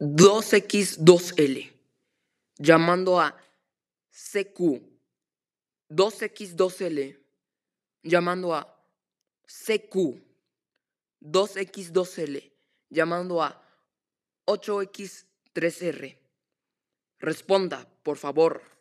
2X2L, llamando a CQ 2X2L, llamando a CQ 2X2L, llamando a 8X3R. Responda, por favor.